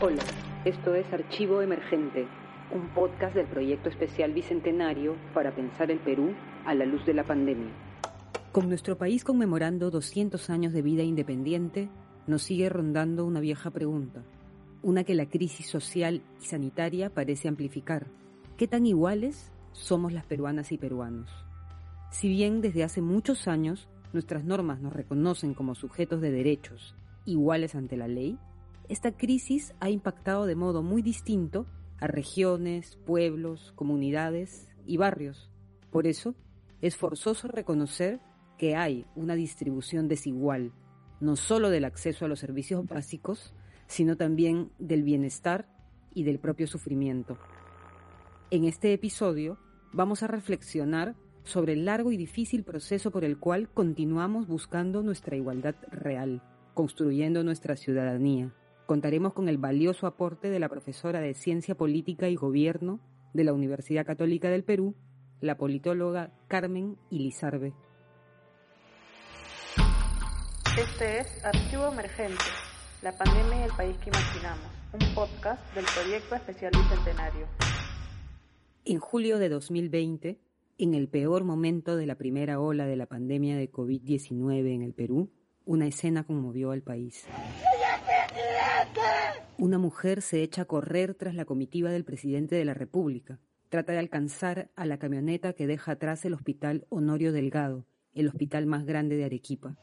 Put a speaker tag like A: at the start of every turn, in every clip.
A: Hola, esto es Archivo Emergente, un podcast del proyecto especial Bicentenario para pensar el Perú a la luz de la pandemia. Con nuestro país conmemorando 200 años de vida independiente, nos sigue rondando una vieja pregunta, una que la crisis social y sanitaria parece amplificar. ¿Qué tan iguales somos las peruanas y peruanos? Si bien desde hace muchos años nuestras normas nos reconocen como sujetos de derechos iguales ante la ley, esta crisis ha impactado de modo muy distinto a regiones, pueblos, comunidades y barrios. Por eso, es forzoso reconocer que hay una distribución desigual, no solo del acceso a los servicios básicos, sino también del bienestar y del propio sufrimiento. En este episodio vamos a reflexionar sobre el largo y difícil proceso por el cual continuamos buscando nuestra igualdad real, construyendo nuestra ciudadanía contaremos con el valioso aporte de la profesora de Ciencia Política y Gobierno de la Universidad Católica del Perú, la politóloga Carmen Ilizarbe.
B: Este es Archivo Emergente, la pandemia y el país que imaginamos, un podcast del proyecto especial bicentenario.
A: En julio de 2020, en el peor momento de la primera ola de la pandemia de COVID-19 en el Perú, una escena conmovió al país. Una mujer se echa a correr tras la comitiva del presidente de la República. Trata de alcanzar a la camioneta que deja atrás el Hospital Honorio Delgado, el hospital más grande de Arequipa.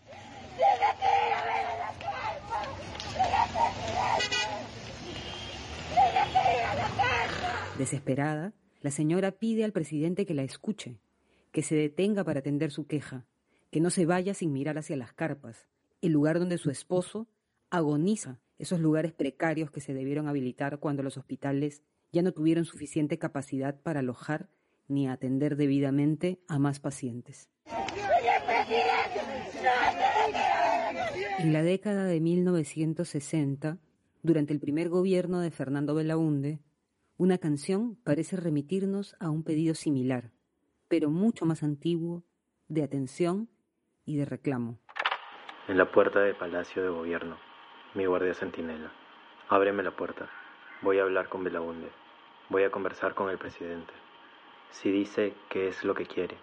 A: Desesperada, la señora pide al presidente que la escuche, que se detenga para atender su queja, que no se vaya sin mirar hacia las carpas, el lugar donde su esposo agoniza esos lugares precarios que se debieron habilitar cuando los hospitales ya no tuvieron suficiente capacidad para alojar ni atender debidamente a más pacientes. En la década de 1960, durante el primer gobierno de Fernando Belaunde, una canción parece remitirnos a un pedido similar, pero mucho más antiguo, de atención y de reclamo.
C: En la puerta del Palacio de Gobierno mi guardia centinela. Ábreme la puerta. Voy a hablar con Belaunde. Voy a conversar con el presidente. Si dice qué es lo que quiere.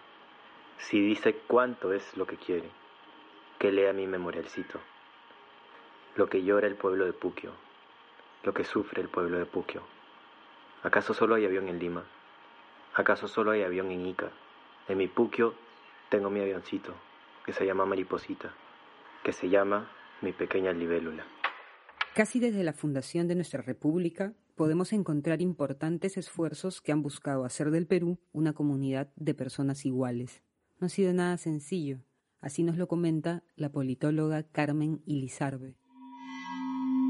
C: Si dice cuánto es lo que quiere. Que lea mi memorialcito. Lo que llora el pueblo de Puquio. Lo que sufre el pueblo de Puquio. ¿Acaso solo hay avión en Lima? ¿Acaso solo hay avión en Ica? En mi Puquio tengo mi avioncito, que se llama Mariposita, que se llama mi pequeña libélula.
A: Casi desde la fundación de nuestra República podemos encontrar importantes esfuerzos que han buscado hacer del Perú una comunidad de personas iguales. No ha sido nada sencillo, así nos lo comenta la politóloga Carmen Ilizarbe.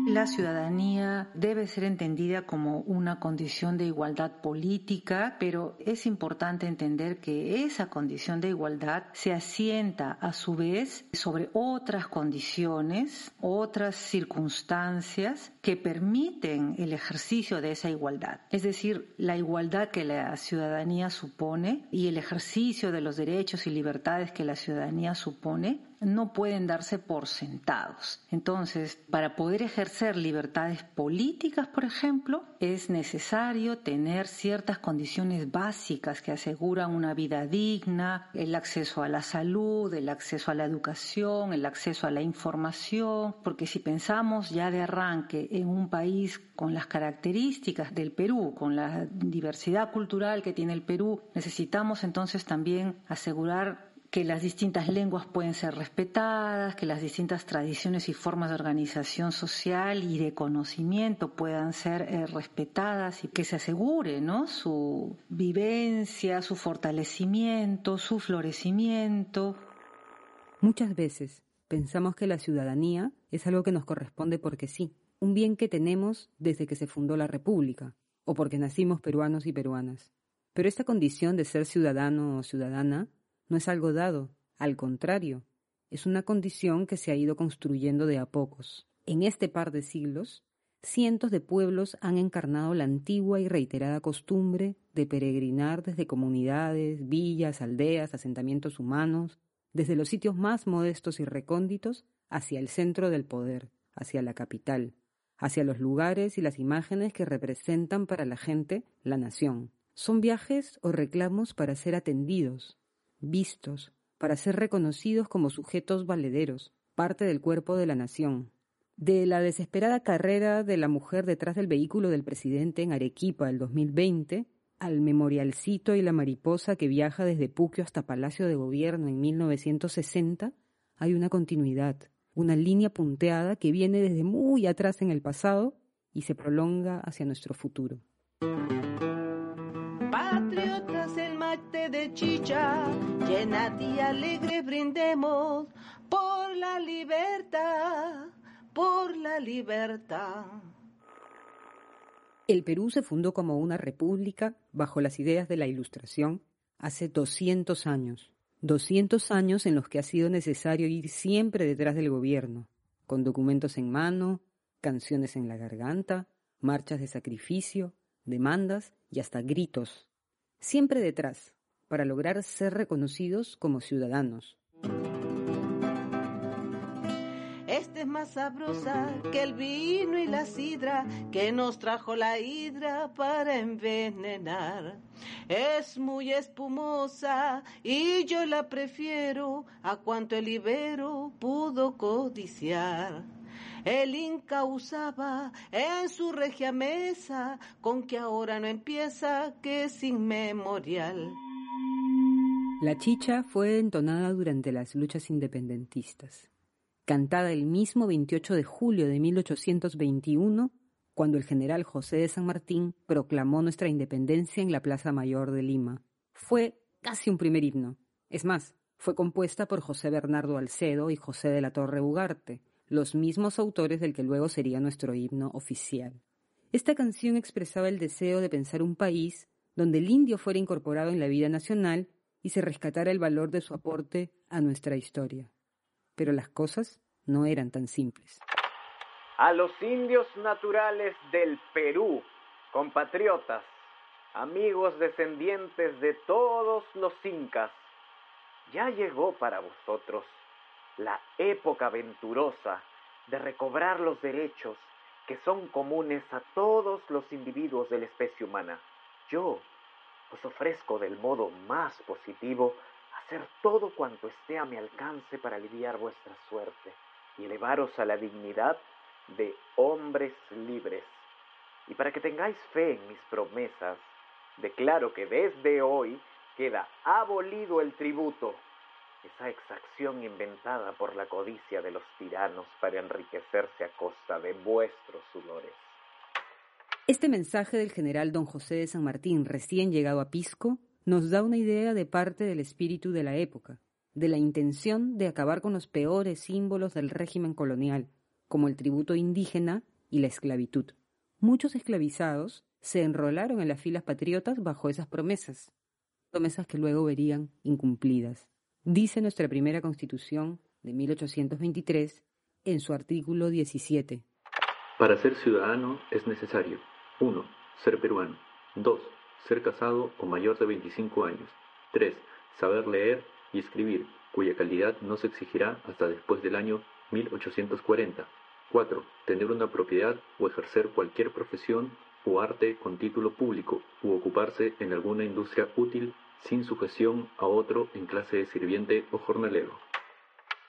D: La ciudadanía debe ser entendida como una condición de igualdad política, pero es importante entender que esa condición de igualdad se asienta a su vez sobre otras condiciones, otras circunstancias que permiten el ejercicio de esa igualdad. Es decir, la igualdad que la ciudadanía supone y el ejercicio de los derechos y libertades que la ciudadanía supone no pueden darse por sentados. Entonces, para poder ejercer libertades políticas, por ejemplo, es necesario tener ciertas condiciones básicas que aseguran una vida digna, el acceso a la salud, el acceso a la educación, el acceso a la información, porque si pensamos ya de arranque en un país con las características del Perú, con la diversidad cultural que tiene el Perú, necesitamos entonces también asegurar que las distintas lenguas pueden ser respetadas, que las distintas tradiciones y formas de organización social y de conocimiento puedan ser eh, respetadas y que se asegure ¿no? su vivencia, su fortalecimiento, su florecimiento.
A: Muchas veces pensamos que la ciudadanía es algo que nos corresponde porque sí, un bien que tenemos desde que se fundó la República o porque nacimos peruanos y peruanas. Pero esta condición de ser ciudadano o ciudadana no es algo dado, al contrario, es una condición que se ha ido construyendo de a pocos. En este par de siglos, cientos de pueblos han encarnado la antigua y reiterada costumbre de peregrinar desde comunidades, villas, aldeas, asentamientos humanos, desde los sitios más modestos y recónditos hacia el centro del poder, hacia la capital, hacia los lugares y las imágenes que representan para la gente la nación. Son viajes o reclamos para ser atendidos, vistos, para ser reconocidos como sujetos valederos, parte del cuerpo de la nación. De la desesperada carrera de la mujer detrás del vehículo del presidente en Arequipa el 2020, al memorialcito y la mariposa que viaja desde Puquio hasta Palacio de Gobierno en 1960, hay una continuidad, una línea punteada que viene desde muy atrás en el pasado y se prolonga hacia nuestro futuro.
E: Patriotas, el mate de chicha, llena y alegre brindemos por la libertad, por la libertad.
A: El Perú se fundó como una república bajo las ideas de la Ilustración hace 200 años. 200 años en los que ha sido necesario ir siempre detrás del gobierno, con documentos en mano, canciones en la garganta, marchas de sacrificio, demandas y hasta gritos. Siempre detrás, para lograr ser reconocidos como ciudadanos.
E: Esta es más sabrosa que el vino y la sidra que nos trajo la hidra para envenenar. Es muy espumosa y yo la prefiero a cuanto el ibero pudo codiciar. El Inca usaba en su regia mesa, con que ahora no empieza, que es inmemorial.
A: La chicha fue entonada durante las luchas independentistas cantada el mismo 28 de julio de 1821, cuando el general José de San Martín proclamó nuestra independencia en la Plaza Mayor de Lima. Fue casi un primer himno. Es más, fue compuesta por José Bernardo Alcedo y José de la Torre Ugarte, los mismos autores del que luego sería nuestro himno oficial. Esta canción expresaba el deseo de pensar un país donde el indio fuera incorporado en la vida nacional y se rescatara el valor de su aporte a nuestra historia pero las cosas no eran tan simples.
F: A los indios naturales del Perú, compatriotas, amigos descendientes de todos los incas, ya llegó para vosotros la época venturosa de recobrar los derechos que son comunes a todos los individuos de la especie humana. Yo os ofrezco del modo más positivo hacer todo cuanto esté a mi alcance para aliviar vuestra suerte y elevaros a la dignidad de hombres libres. Y para que tengáis fe en mis promesas, declaro que desde hoy queda abolido el tributo, esa exacción inventada por la codicia de los tiranos para enriquecerse a costa de vuestros sudores.
A: Este mensaje del general don José de San Martín, recién llegado a Pisco, nos da una idea de parte del espíritu de la época, de la intención de acabar con los peores símbolos del régimen colonial, como el tributo indígena y la esclavitud. Muchos esclavizados se enrolaron en las filas patriotas bajo esas promesas, promesas que luego verían incumplidas. Dice nuestra primera constitución de 1823 en su artículo 17.
G: Para ser ciudadano es necesario 1. Ser peruano. 2 ser casado o mayor de 25 años. 3. Saber leer y escribir, cuya calidad no se exigirá hasta después del año 1840. 4. Tener una propiedad o ejercer cualquier profesión o arte con título público u ocuparse en alguna industria útil sin sujeción a otro en clase de sirviente o jornalero.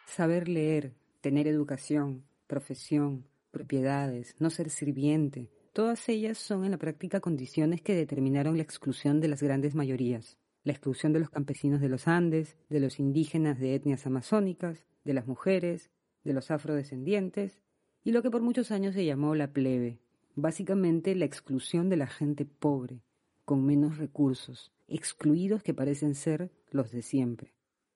A: Saber leer, tener educación, profesión, propiedades, no ser sirviente, Todas ellas son en la práctica condiciones que determinaron la exclusión de las grandes mayorías, la exclusión de los campesinos de los Andes, de los indígenas de etnias amazónicas, de las mujeres, de los afrodescendientes, y lo que por muchos años se llamó la plebe, básicamente la exclusión de la gente pobre, con menos recursos, excluidos que parecen ser los de siempre.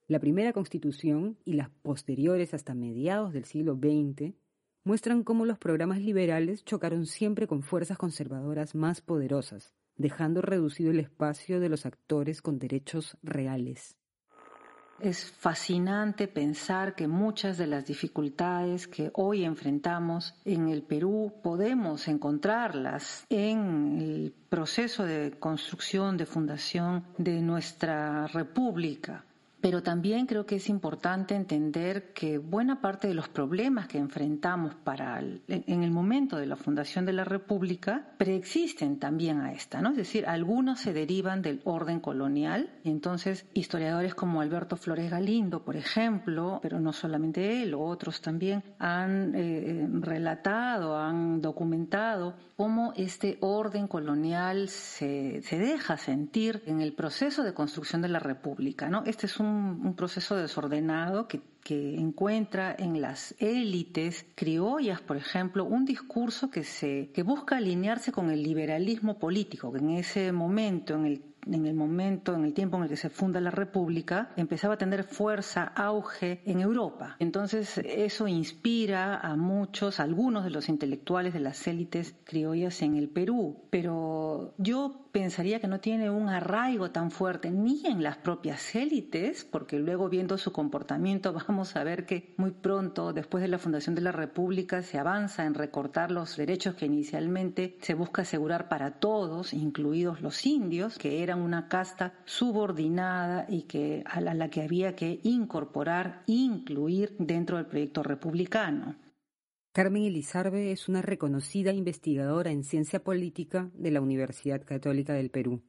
A: La primera constitución y las posteriores hasta mediados del siglo XX muestran cómo los programas liberales chocaron siempre con fuerzas conservadoras más poderosas, dejando reducido el espacio de los actores con derechos reales.
D: Es fascinante pensar que muchas de las dificultades que hoy enfrentamos en el Perú podemos encontrarlas en el proceso de construcción, de fundación de nuestra república. Pero también creo que es importante entender que buena parte de los problemas que enfrentamos para en el momento de la fundación de la República preexisten también a esta, ¿no? Es decir, algunos se derivan del orden colonial, y entonces historiadores como Alberto Flores Galindo, por ejemplo, pero no solamente él, otros también han eh, eh, relatado, han documentado cómo este orden colonial se, se deja sentir en el proceso de construcción de la República, ¿no? Este es un un, proceso desordenado que, encuentra en las élites criollas, por ejemplo, un discurso que, se, que busca alinearse con el liberalismo político, que en ese momento en el en el momento, en el tiempo en el que se funda la República, empezaba a tener fuerza, auge en Europa. Entonces eso inspira a muchos, a algunos de los intelectuales de las élites criollas en el Perú. Pero yo pensaría que no tiene un arraigo tan fuerte ni en las propias élites, porque luego viendo su comportamiento vamos a ver que muy pronto, después de la fundación de la República, se avanza en recortar los derechos que inicialmente se busca asegurar para todos, incluidos los indios, que eran una casta subordinada y que a la, que había que incorporar, incluir dentro del proyecto republicano.
A: Carmen Elizarbe es una reconocida investigadora en ciencia política de la Universidad Católica del Perú.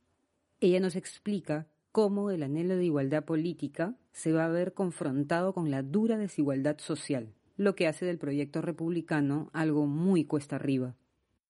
A: Ella nos explica cómo el anhelo de igualdad política se va a ver confrontado con la dura desigualdad social, lo que hace del proyecto republicano algo muy cuesta arriba.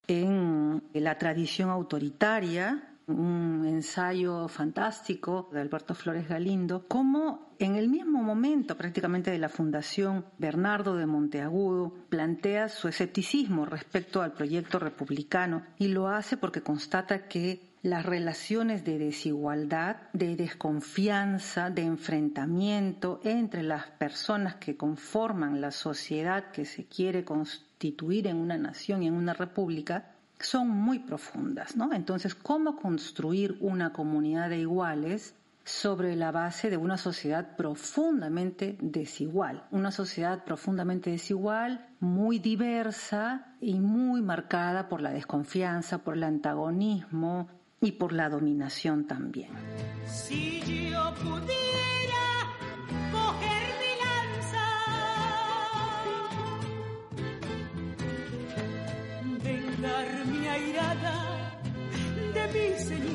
D: En la tradición autoritaria un ensayo fantástico de Alberto Flores Galindo, como en el mismo momento prácticamente de la fundación, Bernardo de Monteagudo plantea su escepticismo respecto al proyecto republicano y lo hace porque constata que las relaciones de desigualdad, de desconfianza, de enfrentamiento entre las personas que conforman la sociedad que se quiere constituir en una nación y en una república son muy profundas, ¿no? Entonces, ¿cómo construir una comunidad de iguales sobre la base de una sociedad profundamente desigual? Una sociedad profundamente desigual, muy diversa y muy marcada por la desconfianza, por el antagonismo y por la dominación también.
H: Si yo pudiera de mi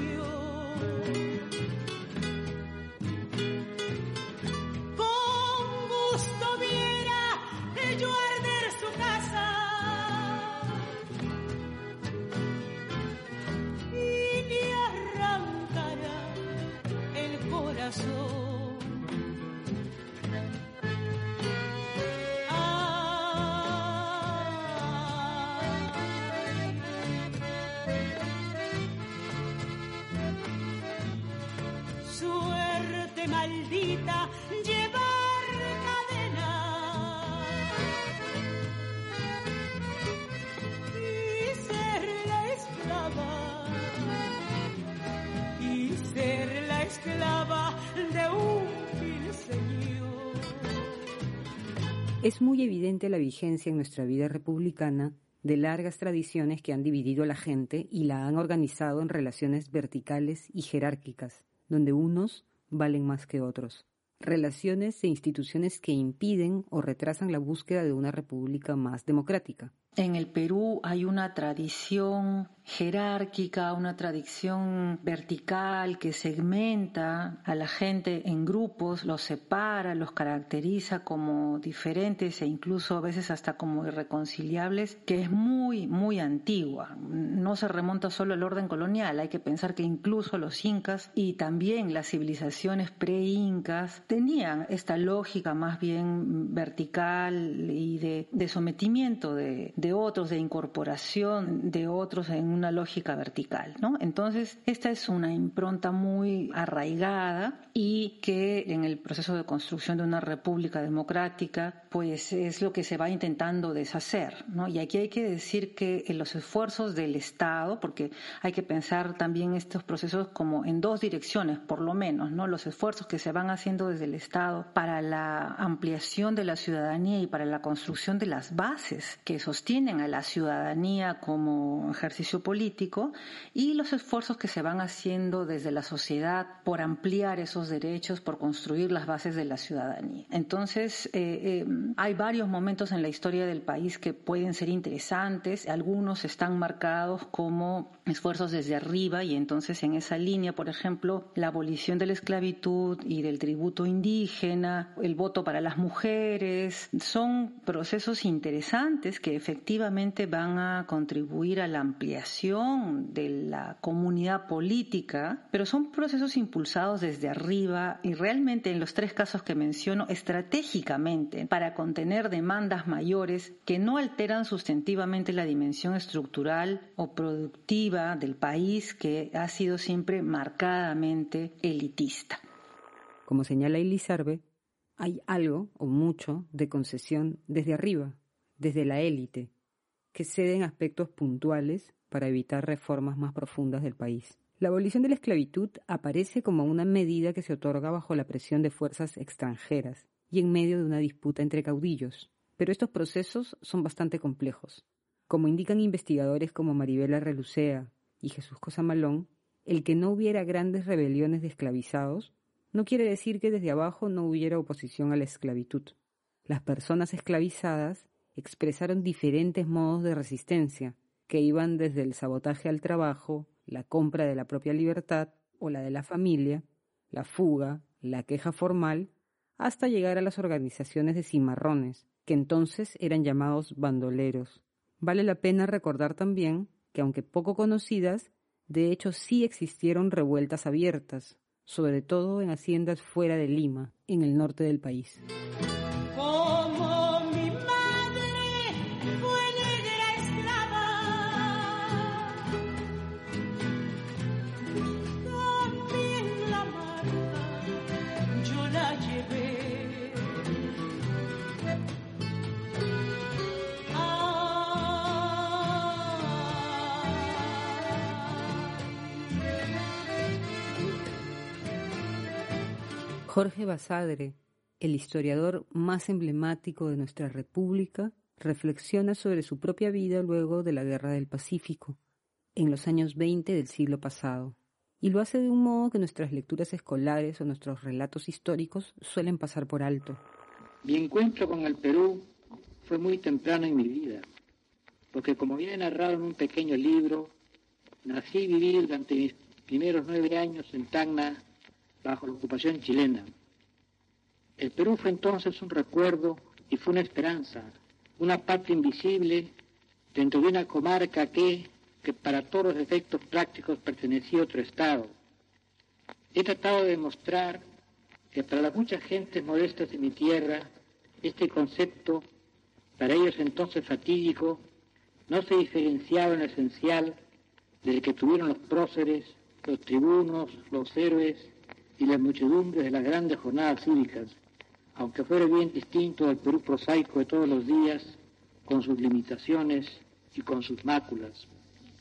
A: Es muy evidente la vigencia en nuestra vida republicana de largas tradiciones que han dividido a la gente y la han organizado en relaciones verticales y jerárquicas, donde unos valen más que otros. Relaciones e instituciones que impiden o retrasan la búsqueda de una república más democrática.
D: En el Perú hay una tradición jerárquica, una tradición vertical que segmenta a la gente en grupos, los separa, los caracteriza como diferentes e incluso a veces hasta como irreconciliables, que es muy, muy antigua. No se remonta solo al orden colonial, hay que pensar que incluso los incas y también las civilizaciones pre-incas tenían esta lógica más bien vertical y de, sometimiento de de otros, de incorporación de otros en una lógica vertical, ¿no? Entonces, esta es una impronta muy arraigada y que en el proceso de construcción de una república democrática, pues es lo que se va intentando deshacer, ¿no? Y aquí hay que decir que los esfuerzos del Estado, porque hay que pensar también estos procesos como en dos direcciones, por lo menos, ¿no? Los esfuerzos que se van haciendo desde el Estado para la ampliación de la ciudadanía y para la construcción de las bases que sostienen sostienen a la ciudadanía como ejercicio político y los esfuerzos que se van haciendo desde la sociedad por ampliar esos derechos, por construir las bases de la ciudadanía. Entonces, eh, eh, hay varios momentos en la historia del país que pueden ser interesantes, algunos están marcados como esfuerzos desde arriba y entonces en esa línea, por ejemplo, la abolición de la esclavitud y del tributo indígena, el voto para las mujeres, son procesos interesantes que efectivamente van a contribuir a la ampliación de la comunidad política, pero son procesos impulsados desde arriba y realmente en los tres casos que menciono estratégicamente para contener demandas mayores que no alteran sustantivamente la dimensión estructural o productiva del país que ha sido siempre marcadamente elitista.
A: Como señala Elizarbe, hay algo o mucho de concesión desde arriba, desde la élite, que ceden aspectos puntuales para evitar reformas más profundas del país. La abolición de la esclavitud aparece como una medida que se otorga bajo la presión de fuerzas extranjeras y en medio de una disputa entre caudillos. Pero estos procesos son bastante complejos. Como indican investigadores como Maribela Relucea y Jesús Cosamalón, el que no hubiera grandes rebeliones de esclavizados no quiere decir que desde abajo no hubiera oposición a la esclavitud. Las personas esclavizadas expresaron diferentes modos de resistencia, que iban desde el sabotaje al trabajo, la compra de la propia libertad o la de la familia, la fuga, la queja formal, hasta llegar a las organizaciones de cimarrones, que entonces eran llamados bandoleros. Vale la pena recordar también que, aunque poco conocidas, de hecho sí existieron revueltas abiertas, sobre todo en haciendas fuera de Lima, en el norte del país. Jorge Basadre, el historiador más emblemático de nuestra República, reflexiona sobre su propia vida luego de la Guerra del Pacífico, en los años 20 del siglo pasado, y lo hace de un modo que nuestras lecturas escolares o nuestros relatos históricos suelen pasar por alto.
I: Mi encuentro con el Perú fue muy temprano en mi vida, porque como viene narrado en un pequeño libro, nací y viví durante mis primeros nueve años en Tacna, bajo la ocupación chilena. El Perú fue entonces un recuerdo y fue una esperanza, una patria invisible dentro de una comarca que, que para todos los efectos prácticos pertenecía a otro Estado. He tratado de demostrar que para las muchas gentes modestas de mi tierra, este concepto, para ellos entonces fatídico, no se diferenciaba en lo esencial del que tuvieron los próceres, los tribunos, los héroes y las muchedumbres de las grandes jornadas cívicas, aunque fuera bien distinto del Perú prosaico de todos los días, con sus limitaciones y con sus máculas.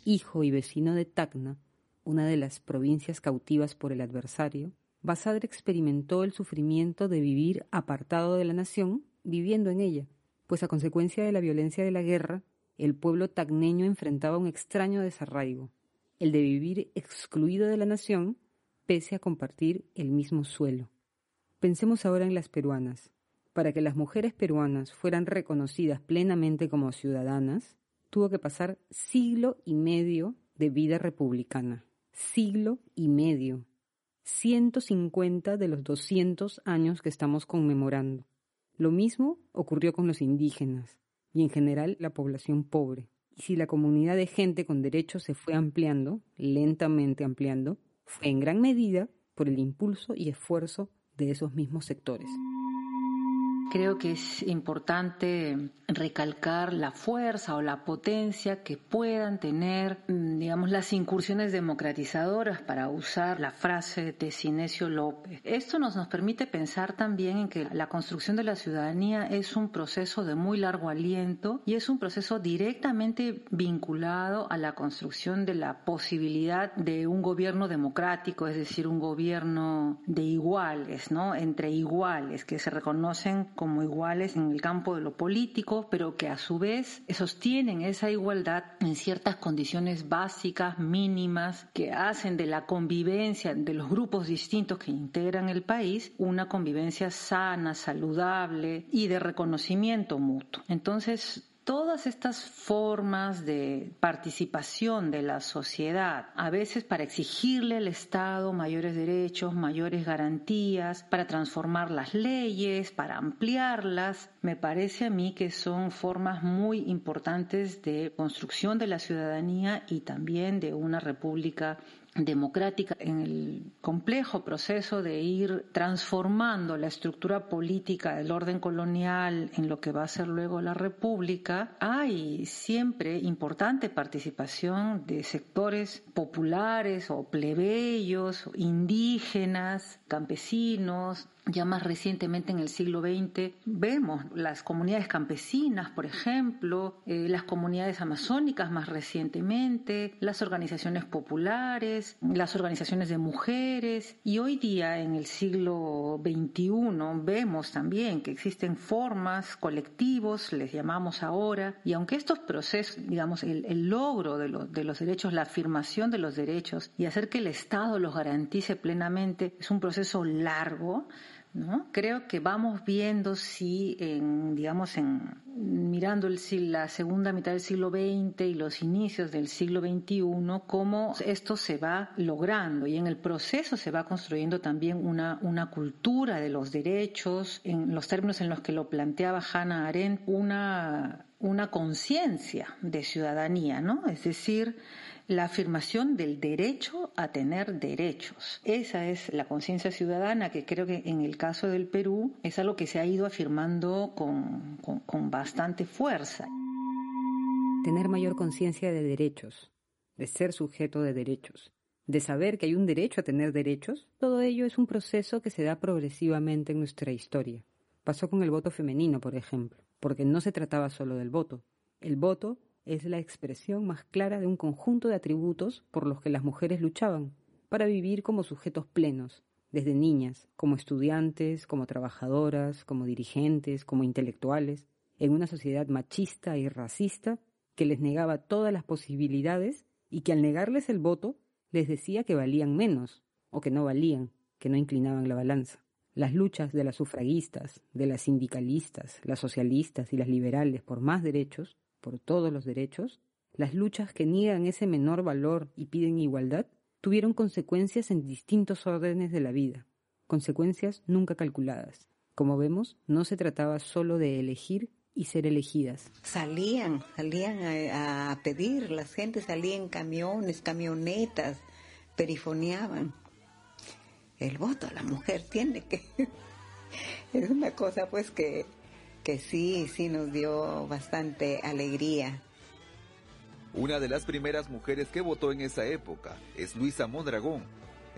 A: Hijo y vecino de Tacna, una de las provincias cautivas por el adversario, Basadre experimentó el sufrimiento de vivir apartado de la nación, viviendo en ella, pues a consecuencia de la violencia de la guerra, el pueblo tacneño enfrentaba un extraño desarraigo, el de vivir excluido de la nación pese a compartir el mismo suelo. Pensemos ahora en las peruanas. Para que las mujeres peruanas fueran reconocidas plenamente como ciudadanas, tuvo que pasar siglo y medio de vida republicana. Siglo y medio. 150 de los 200 años que estamos conmemorando. Lo mismo ocurrió con los indígenas y en general la población pobre. Y si la comunidad de gente con derechos se fue ampliando, lentamente ampliando, fue en gran medida por el impulso y esfuerzo de esos mismos sectores.
D: Creo que es importante recalcar la fuerza o la potencia que puedan tener, mm, digamos, las incursiones democratizadoras, para usar la frase de Sinesio López. Esto nos, nos permite pensar también en que la construcción de la ciudadanía es un proceso de muy largo aliento y es un proceso directamente vinculado a la construcción de la posibilidad de un gobierno democrático, es decir, un gobierno de iguales, ¿no? Entre iguales, que se reconocen como iguales en el campo de lo político, pero que a su vez sostienen esa igualdad en ciertas condiciones básicas, mínimas, que hacen de la convivencia de los grupos distintos que integran el país una convivencia sana, saludable y de reconocimiento mutuo. Entonces, todas estas formas de participación de la sociedad, a veces para exigirle al Estado mayores derechos, mayores garantías, para transformar las leyes, para ampliarlas, me parece a mí que son formas muy importantes de construcción de la ciudadanía y también de una república democrática en el complejo proceso de ir transformando la estructura política del orden colonial en lo que va a ser luego la república, hay siempre importante participación de sectores populares o plebeyos, indígenas, campesinos, ya más recientemente en el siglo XX vemos las comunidades campesinas, por ejemplo, eh, las comunidades amazónicas más recientemente, las organizaciones populares, las organizaciones de mujeres. Y hoy día en el siglo XXI vemos también que existen formas, colectivos, les llamamos ahora, y aunque estos procesos, digamos, el, logro de, de los derechos, la afirmación de los derechos y hacer que el Estado los garantice plenamente es un proceso largo, ¿no? Creo que vamos viendo si, en, digamos, en, mirando el, la segunda mitad del siglo XX y los inicios del siglo XXI, cómo esto se va logrando y en el proceso se va construyendo también una, una cultura de los derechos, en los términos en los que lo planteaba Hannah Arendt, una, una conciencia de ciudadanía, ¿no? Es decir, la afirmación del derecho a tener derechos. Esa es la conciencia ciudadana que creo que en el caso del Perú es algo que se ha ido afirmando con, con bastante fuerza.
A: Tener mayor conciencia de derechos, de ser sujeto de derechos, de saber que hay un derecho a tener derechos, todo ello es un proceso que se da progresivamente en nuestra historia. Pasó con el voto femenino, por ejemplo, porque no se trataba solo del voto. El voto es la expresión más clara de un conjunto de atributos por los que las mujeres luchaban para vivir como sujetos plenos, desde niñas, como estudiantes, como trabajadoras, como dirigentes, como intelectuales, en una sociedad machista y racista que les negaba todas las posibilidades y que al negarles el voto les decía que valían menos o que no valían, que no inclinaban la balanza. Las luchas de las sufragistas, de las sindicalistas, las socialistas y las liberales por más derechos por todos los derechos, las luchas que niegan ese menor valor y piden igualdad, tuvieron consecuencias en distintos órdenes de la vida, consecuencias nunca calculadas. Como vemos, no se trataba solo de elegir y ser elegidas.
J: Salían, salían a, pedir, la gente salía en camiones, camionetas, perifoneaban. El voto a la mujer tiene que... es una cosa pues que que sí, sí nos dio bastante alegría.
K: Una de las primeras mujeres que votó en esa época es Luisa Mondragón.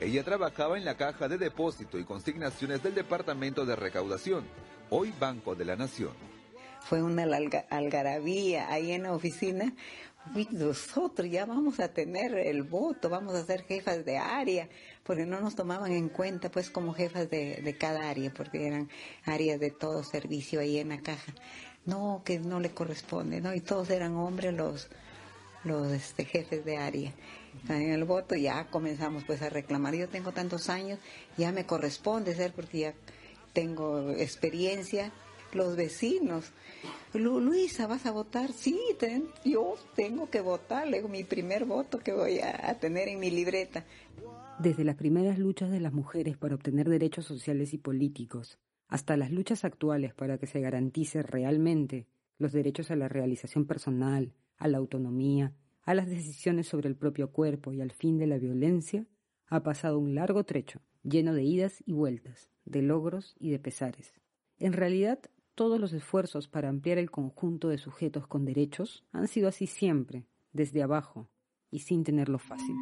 K: Ella trabajaba en la caja de depósito y consignaciones del Departamento de Recaudación, hoy Banco de la Nación.
J: Fue una algarabía ahí en la oficina nosotros ya vamos a tener el voto, vamos a ser jefas de área, porque no nos tomaban en cuenta pues como jefas de, cada área, porque eran áreas de todo servicio ahí en la caja. No, que no le corresponde, ¿no? Y todos eran hombres los, los este, jefes de área. En el voto ya comenzamos pues a reclamar. Yo tengo tantos años, ya me corresponde ser porque ya tengo experiencia. Los vecinos, Luisa, ¿vas a votar? Sí, yo tengo que votar, luego mi primer voto que voy a, a tener en mi libreta.
A: Desde las primeras luchas de las mujeres para obtener derechos sociales y políticos, hasta las luchas actuales para que se garantice realmente los derechos a la realización personal, a la autonomía, a las decisiones sobre el propio cuerpo y al fin de la violencia, ha pasado un largo trecho, lleno de idas y vueltas, de logros y de pesares. En realidad, todos los esfuerzos para ampliar el conjunto de sujetos con derechos han sido así siempre, desde abajo y sin tenerlo fácil.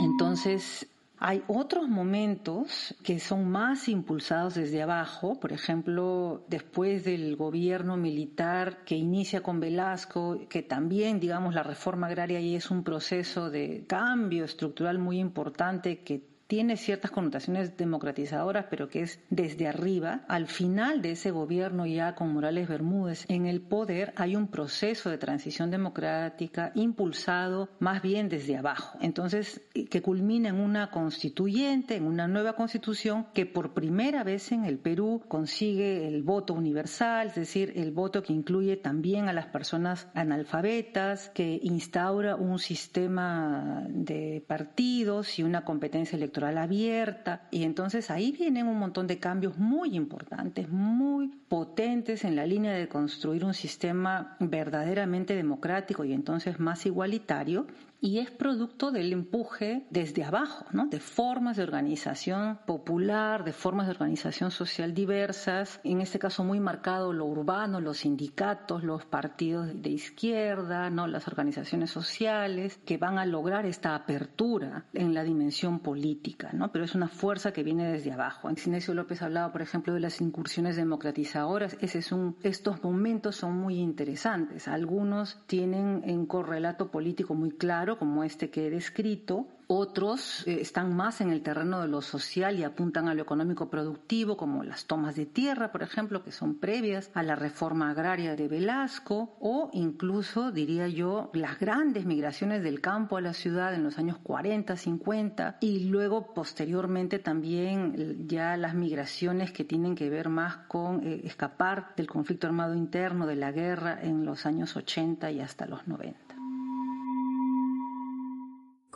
D: Entonces, hay otros momentos que son más impulsados desde abajo, por ejemplo, después del gobierno militar que inicia con Velasco, que también, digamos, la reforma agraria ahí es un proceso de cambio estructural muy importante que tiene ciertas connotaciones democratizadoras, pero que es desde arriba. Al final de ese gobierno ya con Morales Bermúdez en el poder hay un proceso de transición democrática impulsado más bien desde abajo. Entonces, que culmina en una constituyente, en una nueva constitución que por primera vez en el Perú consigue el voto universal, es decir, el voto que incluye también a las personas analfabetas, que instaura un sistema de partidos y una competencia abierta y entonces ahí vienen un montón de cambios muy importantes, muy potentes en la línea de construir un sistema verdaderamente democrático y entonces más igualitario y es producto del empuje desde abajo, ¿no? de formas de organización popular, de formas de organización social diversas, en este caso muy marcado lo urbano, los sindicatos, los partidos de izquierda, ¿no? las organizaciones sociales, que van a lograr esta apertura en la dimensión política, ¿no? pero es una fuerza que viene desde abajo. Sinesio López hablaba, por ejemplo, de las incursiones democratizadoras, Ese es un, estos momentos son muy interesantes, algunos tienen un correlato político muy claro, como este que he descrito, otros eh, están más en el terreno de lo social y apuntan a lo económico productivo, como las tomas de tierra, por ejemplo, que son previas a la reforma agraria de Velasco, o incluso, diría yo, las grandes migraciones del campo a la ciudad en los años 40, 50, y luego posteriormente también ya las migraciones que tienen que ver más con eh, escapar del conflicto armado interno, de la guerra en los años 80 y hasta los 90.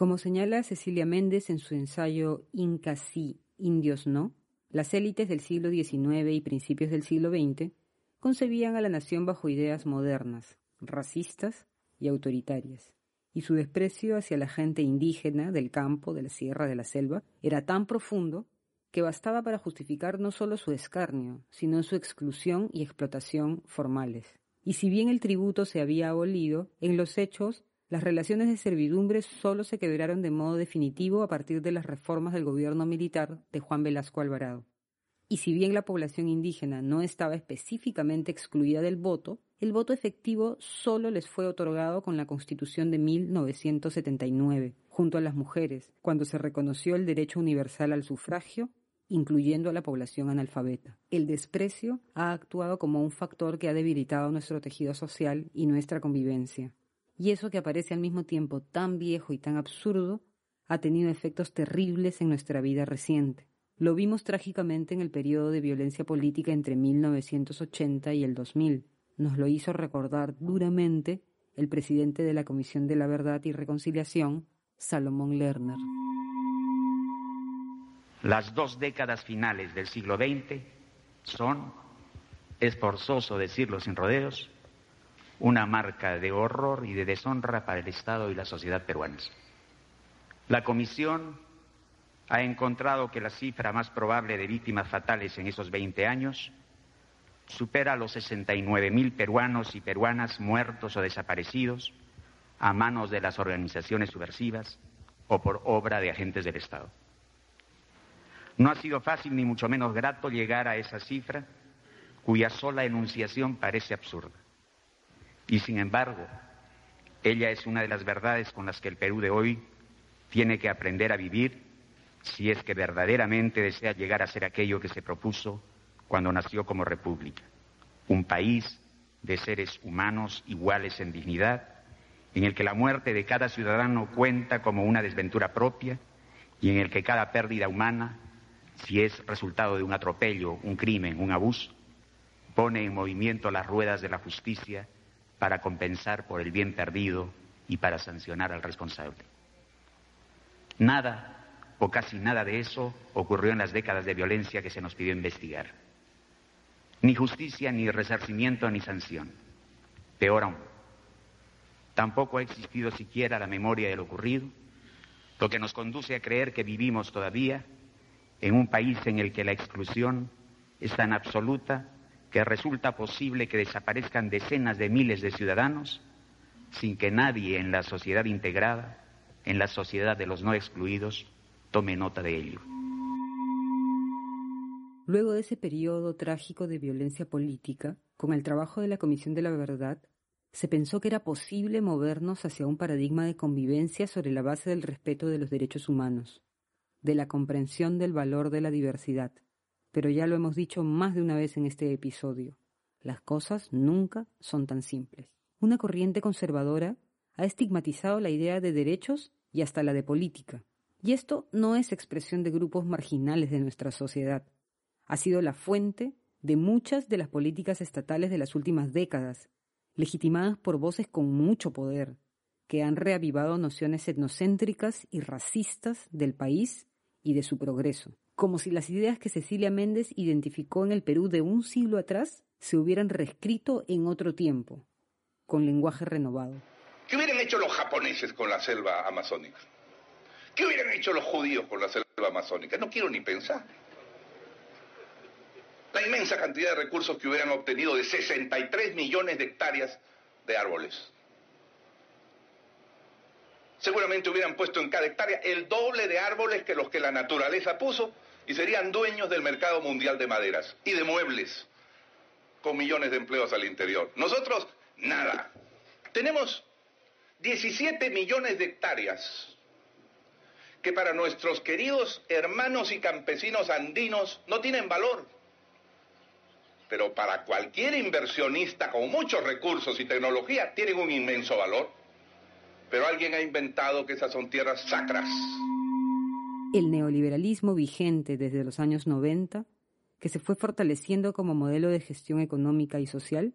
A: Como señala Cecilia Méndez en su ensayo Inca sí, indios no, las élites del siglo XIX y principios del siglo XX concebían a la nación bajo ideas modernas, racistas y autoritarias, y su desprecio hacia la gente indígena del campo, de la sierra, de la selva, era tan profundo que bastaba para justificar no solo su escarnio, sino su exclusión y explotación formales. Y si bien el tributo se había abolido, en los hechos las relaciones de servidumbre solo se quebraron de modo definitivo a partir de las reformas del gobierno militar de Juan Velasco Alvarado. Y si bien la población indígena no estaba específicamente excluida del voto, el voto efectivo solo les fue otorgado con la Constitución de 1979, junto a las mujeres, cuando se reconoció el derecho universal al sufragio, incluyendo a la población analfabeta. El desprecio ha actuado como un factor que ha debilitado nuestro tejido social y nuestra convivencia y eso que aparece al mismo tiempo tan viejo y tan absurdo ha tenido efectos terribles en nuestra vida reciente. Lo vimos trágicamente en el periodo de violencia política entre 1980 y el 2000. Nos lo hizo recordar duramente el presidente de la Comisión de la Verdad y Reconciliación, Salomón Lerner.
L: Las dos décadas finales del siglo XX son, es forzoso decirlo sin rodeos, una marca de horror y de deshonra para el Estado y la sociedad peruanas. La Comisión ha encontrado que la cifra más probable de víctimas fatales en esos 20 años supera los 69.000 peruanos y peruanas muertos o desaparecidos a manos de las organizaciones subversivas o por obra de agentes del Estado. No ha sido fácil ni mucho menos grato llegar a esa cifra cuya sola enunciación parece absurda. Y sin embargo, ella es una de las verdades con las que el Perú de hoy tiene que aprender a vivir si es que verdaderamente desea llegar a ser aquello que se propuso cuando nació como república. Un país de seres humanos iguales en dignidad, en el que la muerte de cada ciudadano cuenta como una desventura propia y en el que cada pérdida humana, si es resultado de un atropello, un crimen, un abuso, pone en movimiento las ruedas de la justicia para compensar por el bien perdido y para sancionar al responsable. Nada o casi nada de eso ocurrió en las décadas de violencia que se nos pidió investigar. Ni justicia, ni resarcimiento, ni sanción. Peor aún, tampoco ha existido siquiera la memoria de lo ocurrido, lo que nos conduce a creer que vivimos todavía en un país en el que la exclusión es tan absoluta que resulta posible que desaparezcan decenas de miles de ciudadanos sin que nadie en la sociedad integrada, en la sociedad de los no excluidos, tome nota de ello.
A: Luego de ese periodo trágico de violencia política, con el trabajo de la Comisión de la Verdad, se pensó que era posible movernos hacia un paradigma de convivencia sobre la base del respeto de los derechos humanos. de la comprensión del valor de la diversidad. Pero ya lo hemos dicho más de una vez en este episodio, las cosas nunca son tan simples. Una corriente conservadora ha estigmatizado la idea de derechos y hasta la de política. Y esto no es expresión de grupos marginales de nuestra sociedad. Ha sido la fuente de muchas de las políticas estatales de las últimas décadas, legitimadas por voces con mucho poder, que han reavivado nociones etnocéntricas y racistas del país y de su progreso, como si las ideas que Cecilia Méndez identificó en el Perú de un siglo atrás se hubieran reescrito en otro tiempo, con lenguaje renovado.
M: ¿Qué hubieran hecho los japoneses con la selva amazónica? ¿Qué hubieran hecho los judíos con la selva amazónica? No quiero ni pensar. La inmensa cantidad de recursos que hubieran obtenido de 63 millones de hectáreas de árboles. Seguramente hubieran puesto en cada hectárea el doble de árboles que los que la naturaleza puso y serían dueños del mercado mundial de maderas y de muebles, con millones de empleos al interior. Nosotros, nada. Tenemos 17 millones de hectáreas que para nuestros queridos hermanos y campesinos andinos no tienen valor. Pero para cualquier inversionista con muchos recursos y tecnología tienen un inmenso valor. Pero alguien ha inventado que esas son tierras sacras.
A: El neoliberalismo vigente desde los años 90, que se fue fortaleciendo como modelo de gestión económica y social,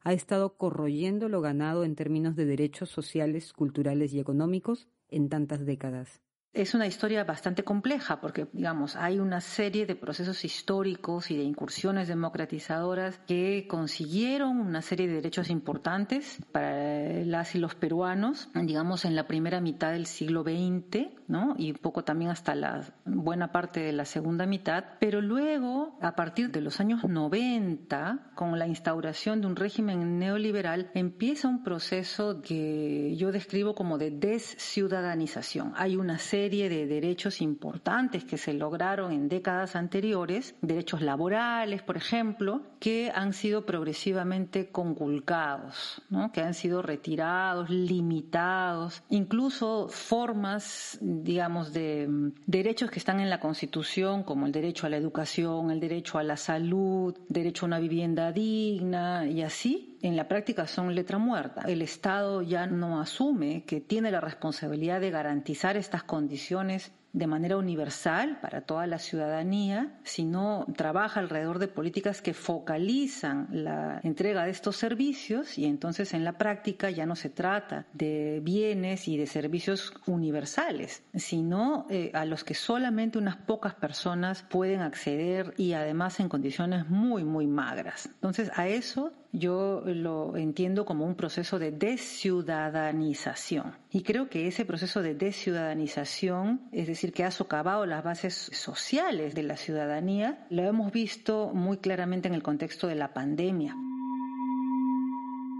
A: ha estado corroyendo lo ganado en términos de derechos sociales, culturales y económicos en tantas décadas.
D: Es una historia bastante compleja porque, digamos, hay una serie de procesos históricos y de incursiones democratizadoras que consiguieron una serie de derechos importantes para las y los peruanos, digamos, en la primera mitad del siglo XX, ¿no? Y un poco también hasta la buena parte de la segunda mitad. Pero luego, a partir de los años 90, con la instauración de un régimen neoliberal, empieza un proceso que yo describo como de desciudadanización. Hay una serie de derechos importantes que se lograron en décadas anteriores, derechos laborales, por ejemplo, que han sido progresivamente conculcados, que han sido retirados, limitados, incluso formas, digamos, de mm, derechos que están en la Constitución, como el derecho a la educación, el derecho a la salud, derecho a una vivienda digna y así, en la práctica son letra muerta. El Estado ya no asume que tiene la responsabilidad de garantizar estas condiciones de manera universal para toda la ciudadanía, sino trabaja alrededor de políticas que focalizan la entrega de estos servicios y entonces en la práctica ya no se trata de bienes y de servicios universales, sino eh, a los que solamente unas pocas personas pueden acceder y además en condiciones muy, muy magras. Entonces a eso yo lo entiendo como un proceso de desciudadanización. Y creo que ese proceso de desciudadanización, es decir, que ha socavado las bases sociales de la ciudadanía, lo hemos visto muy claramente en el contexto de la pandemia.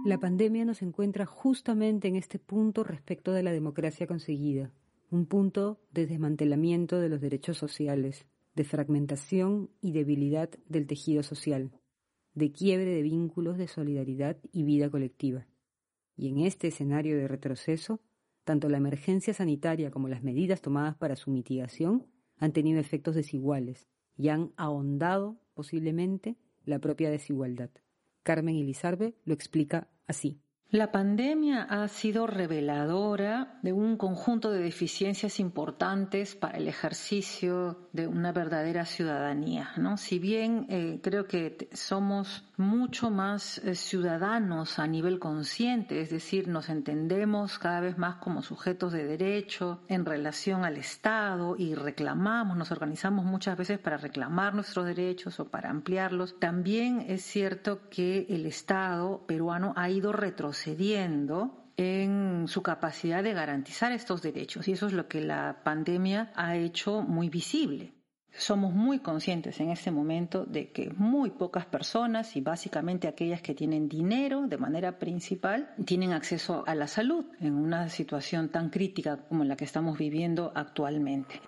A: La pandemia nos encuentra justamente en este punto respecto de la democracia conseguida, un punto de desmantelamiento de los derechos sociales, de fragmentación y debilidad del tejido social de quiebre de vínculos de solidaridad y vida colectiva. Y en este escenario de retroceso, tanto la emergencia sanitaria como las medidas tomadas para su mitigación han tenido efectos desiguales y han ahondado posiblemente la propia desigualdad. Carmen Ilizarbe lo explica así.
D: La pandemia ha sido reveladora de un conjunto de deficiencias importantes para el ejercicio de una verdadera ciudadanía. ¿no? Si bien eh, creo que somos mucho más eh, ciudadanos a nivel consciente, es decir, nos entendemos cada vez más como sujetos de derecho en relación al Estado y reclamamos, nos organizamos muchas veces para reclamar nuestros derechos o para ampliarlos, también es cierto que el Estado peruano ha ido retrocediendo cediendo en su capacidad de garantizar estos derechos y eso es lo que la pandemia ha hecho muy visible. Somos muy conscientes en este momento de que muy pocas personas y básicamente aquellas que tienen dinero de manera principal tienen acceso a la salud en una situación tan crítica como la que estamos viviendo actualmente.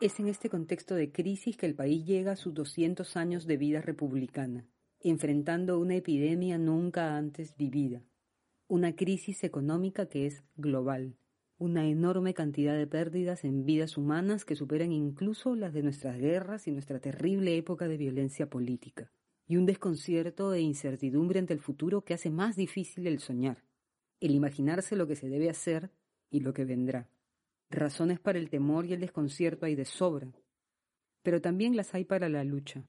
A: Es en este contexto de crisis que el país llega a sus 200 años de vida republicana, enfrentando una epidemia nunca antes vivida una crisis económica que es global, una enorme cantidad de pérdidas en vidas humanas que superan incluso las de nuestras guerras y nuestra terrible época de violencia política, y un desconcierto e incertidumbre ante el futuro que hace más difícil el soñar, el imaginarse lo que se debe hacer y lo que vendrá. Razones para el temor y el desconcierto hay de sobra, pero también las hay para la lucha.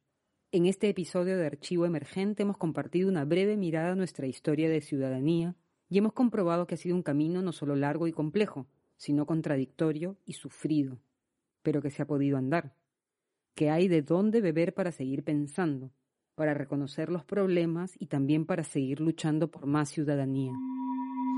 A: En este episodio de Archivo Emergente hemos compartido una breve mirada a nuestra historia de ciudadanía y hemos comprobado que ha sido un camino no solo largo y complejo, sino contradictorio y sufrido, pero que se ha podido andar, que hay de dónde beber para seguir pensando, para reconocer los problemas y también para seguir luchando por más ciudadanía.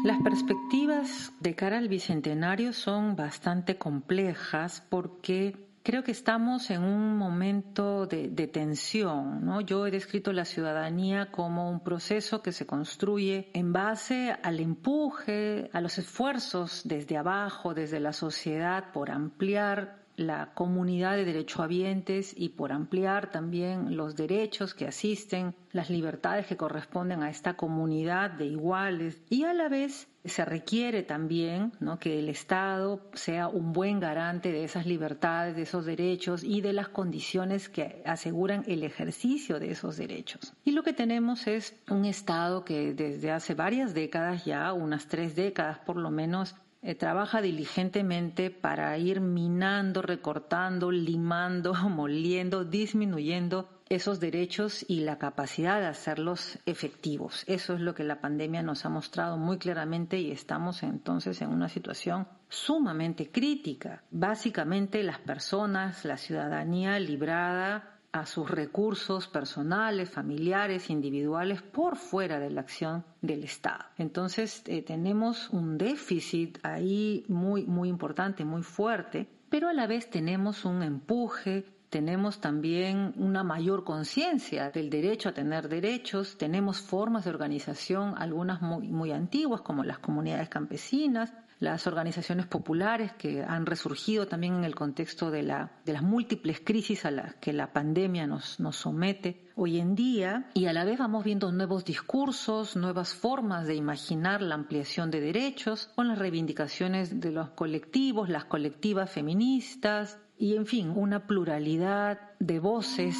D: Las perspectivas de cara al Bicentenario son bastante complejas porque Creo que estamos en un momento de, tensión. ¿no? Yo he descrito la ciudadanía como un proceso que se construye en base al empuje, a los esfuerzos desde abajo, desde la sociedad, por ampliar la comunidad de derechohabientes y por ampliar también los derechos que asisten, las libertades que corresponden a esta comunidad de iguales y a la vez se requiere también ¿no? que el Estado sea un buen garante de esas libertades, de esos derechos y de las condiciones que aseguran el ejercicio de esos derechos. Y lo que tenemos es un Estado que desde hace varias décadas ya, unas tres décadas por lo menos, eh, trabaja diligentemente para ir minando, recortando, limando, moliendo, disminuyendo esos derechos y la capacidad de hacerlos efectivos. Eso es lo que la pandemia nos ha mostrado muy claramente y estamos entonces en una situación sumamente crítica. Básicamente las personas, la ciudadanía librada a sus recursos personales, familiares, individuales, por fuera de la acción del Estado. Entonces eh, tenemos un déficit ahí muy, muy importante, muy fuerte, pero a la vez tenemos un empuje, tenemos también una mayor conciencia del derecho a tener derechos, tenemos formas de organización, algunas muy, muy antiguas, como las comunidades campesinas, las organizaciones populares que han resurgido también en el contexto de, la, de las múltiples crisis a las que la pandemia nos, nos somete hoy en día y a la vez vamos viendo nuevos discursos, nuevas formas de imaginar la ampliación de derechos con las reivindicaciones de los colectivos, las colectivas feministas y en fin, una pluralidad de voces.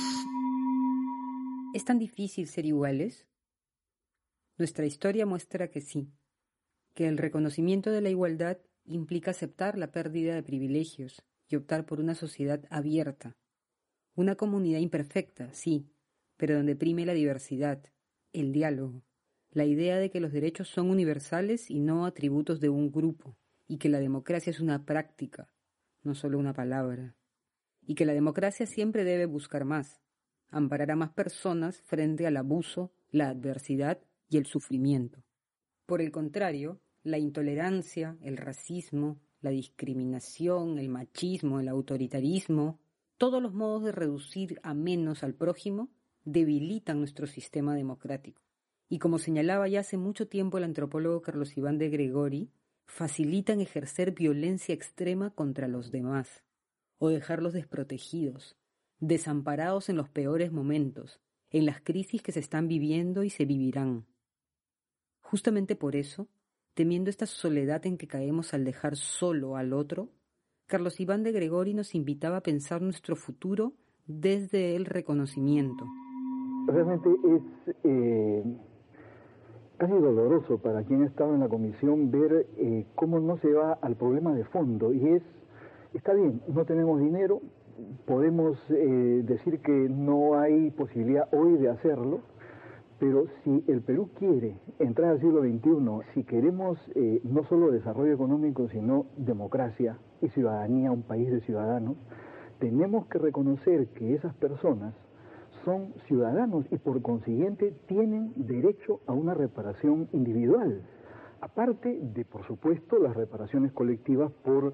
A: ¿Es tan difícil ser iguales? Nuestra historia muestra que sí que el reconocimiento de la igualdad implica aceptar la pérdida de privilegios y optar por una sociedad abierta. Una comunidad imperfecta, sí, pero donde prime la diversidad, el diálogo, la idea de que los derechos son universales y no atributos de un grupo, y que la democracia es una práctica, no solo una palabra, y que la democracia siempre debe buscar más, amparar a más personas frente al abuso, la adversidad y el sufrimiento. Por el contrario, la intolerancia, el racismo, la discriminación, el machismo, el autoritarismo, todos los modos de reducir a menos al prójimo debilitan nuestro sistema democrático. Y como señalaba ya hace mucho tiempo el antropólogo Carlos Iván de Gregori, facilitan ejercer violencia extrema contra los demás, o dejarlos desprotegidos, desamparados en los peores momentos, en las crisis que se están viviendo y se vivirán. Justamente por eso, temiendo esta soledad en que caemos al dejar solo al otro, Carlos Iván de Gregori nos invitaba a pensar nuestro futuro desde el reconocimiento.
N: Realmente es eh, casi doloroso para quien ha estado en la comisión ver eh, cómo no se va al problema de fondo y es, está bien, no tenemos dinero, podemos eh, decir que no hay posibilidad hoy de hacerlo, pero si el Perú quiere entrar al siglo XXI, si queremos eh, no solo desarrollo económico, sino democracia y ciudadanía, un país de ciudadanos, tenemos que reconocer que esas personas son ciudadanos y por consiguiente tienen derecho a una reparación individual, aparte de, por supuesto, las reparaciones colectivas por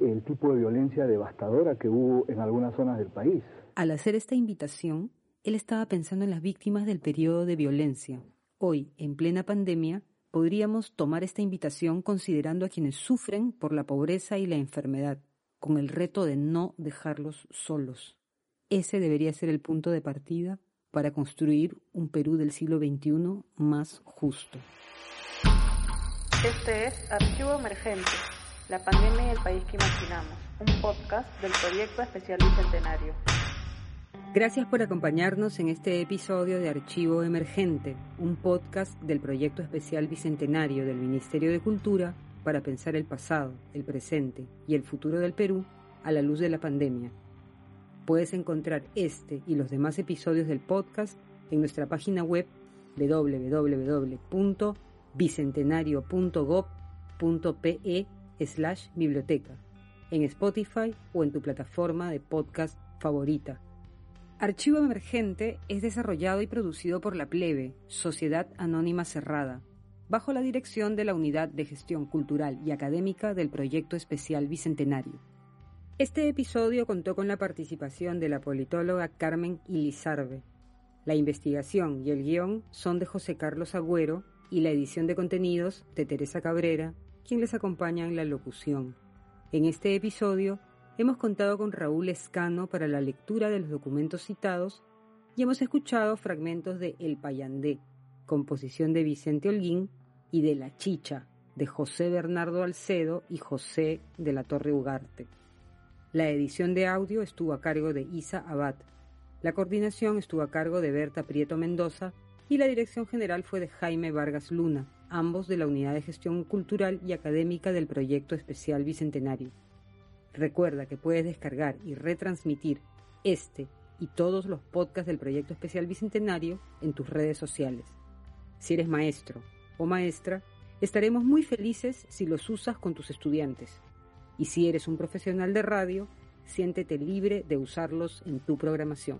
N: el tipo de violencia devastadora que hubo en algunas zonas del país.
A: Al hacer esta invitación, él estaba pensando en las víctimas del periodo de violencia. Hoy, en plena pandemia, podríamos tomar esta invitación considerando a quienes sufren por la pobreza y la enfermedad, con el reto de no dejarlos solos. Ese debería ser el punto de partida para construir un Perú del siglo XXI más justo.
B: Este es Archivo Emergente, La pandemia y el país que imaginamos, un podcast del proyecto especial Bicentenario.
A: Gracias por acompañarnos en este episodio de Archivo Emergente, un podcast del proyecto especial Bicentenario del Ministerio de Cultura para pensar el pasado, el presente y el futuro del Perú a la luz de la pandemia. Puedes encontrar este y los demás episodios del podcast en nuestra página web www.bicentenario.gov.pe slash biblioteca, en Spotify o en tu plataforma de podcast favorita. Archivo Emergente es desarrollado y producido por la Plebe, Sociedad Anónima Cerrada, bajo la dirección de la Unidad de Gestión Cultural y Académica del Proyecto Especial Bicentenario. Este episodio contó con la participación de la politóloga Carmen Ilizarbe. La investigación y el guion son de José Carlos Agüero y la edición de contenidos de Teresa Cabrera, quien les acompaña en la locución. En este episodio hemos contado con Raúl Escano para la lectura de los documentos citados y hemos escuchado fragmentos de El Payandé, composición de Vicente Holguín, y de La Chicha, de José Bernardo Alcedo y José de la Torre Ugarte. La edición de audio estuvo a cargo de Isa Abad, la coordinación estuvo a cargo de Berta Prieto Mendoza y la dirección general fue de Jaime Vargas Luna, ambos de la Unidad de Gestión Cultural y Académica del Proyecto Especial Bicentenario. Recuerda que puedes descargar y retransmitir este y todos los podcasts del Proyecto Especial Bicentenario en tus redes sociales. Si eres maestro o maestra, estaremos muy felices si los usas con tus estudiantes. Y si eres un profesional de radio, siéntete libre de usarlos en tu programación.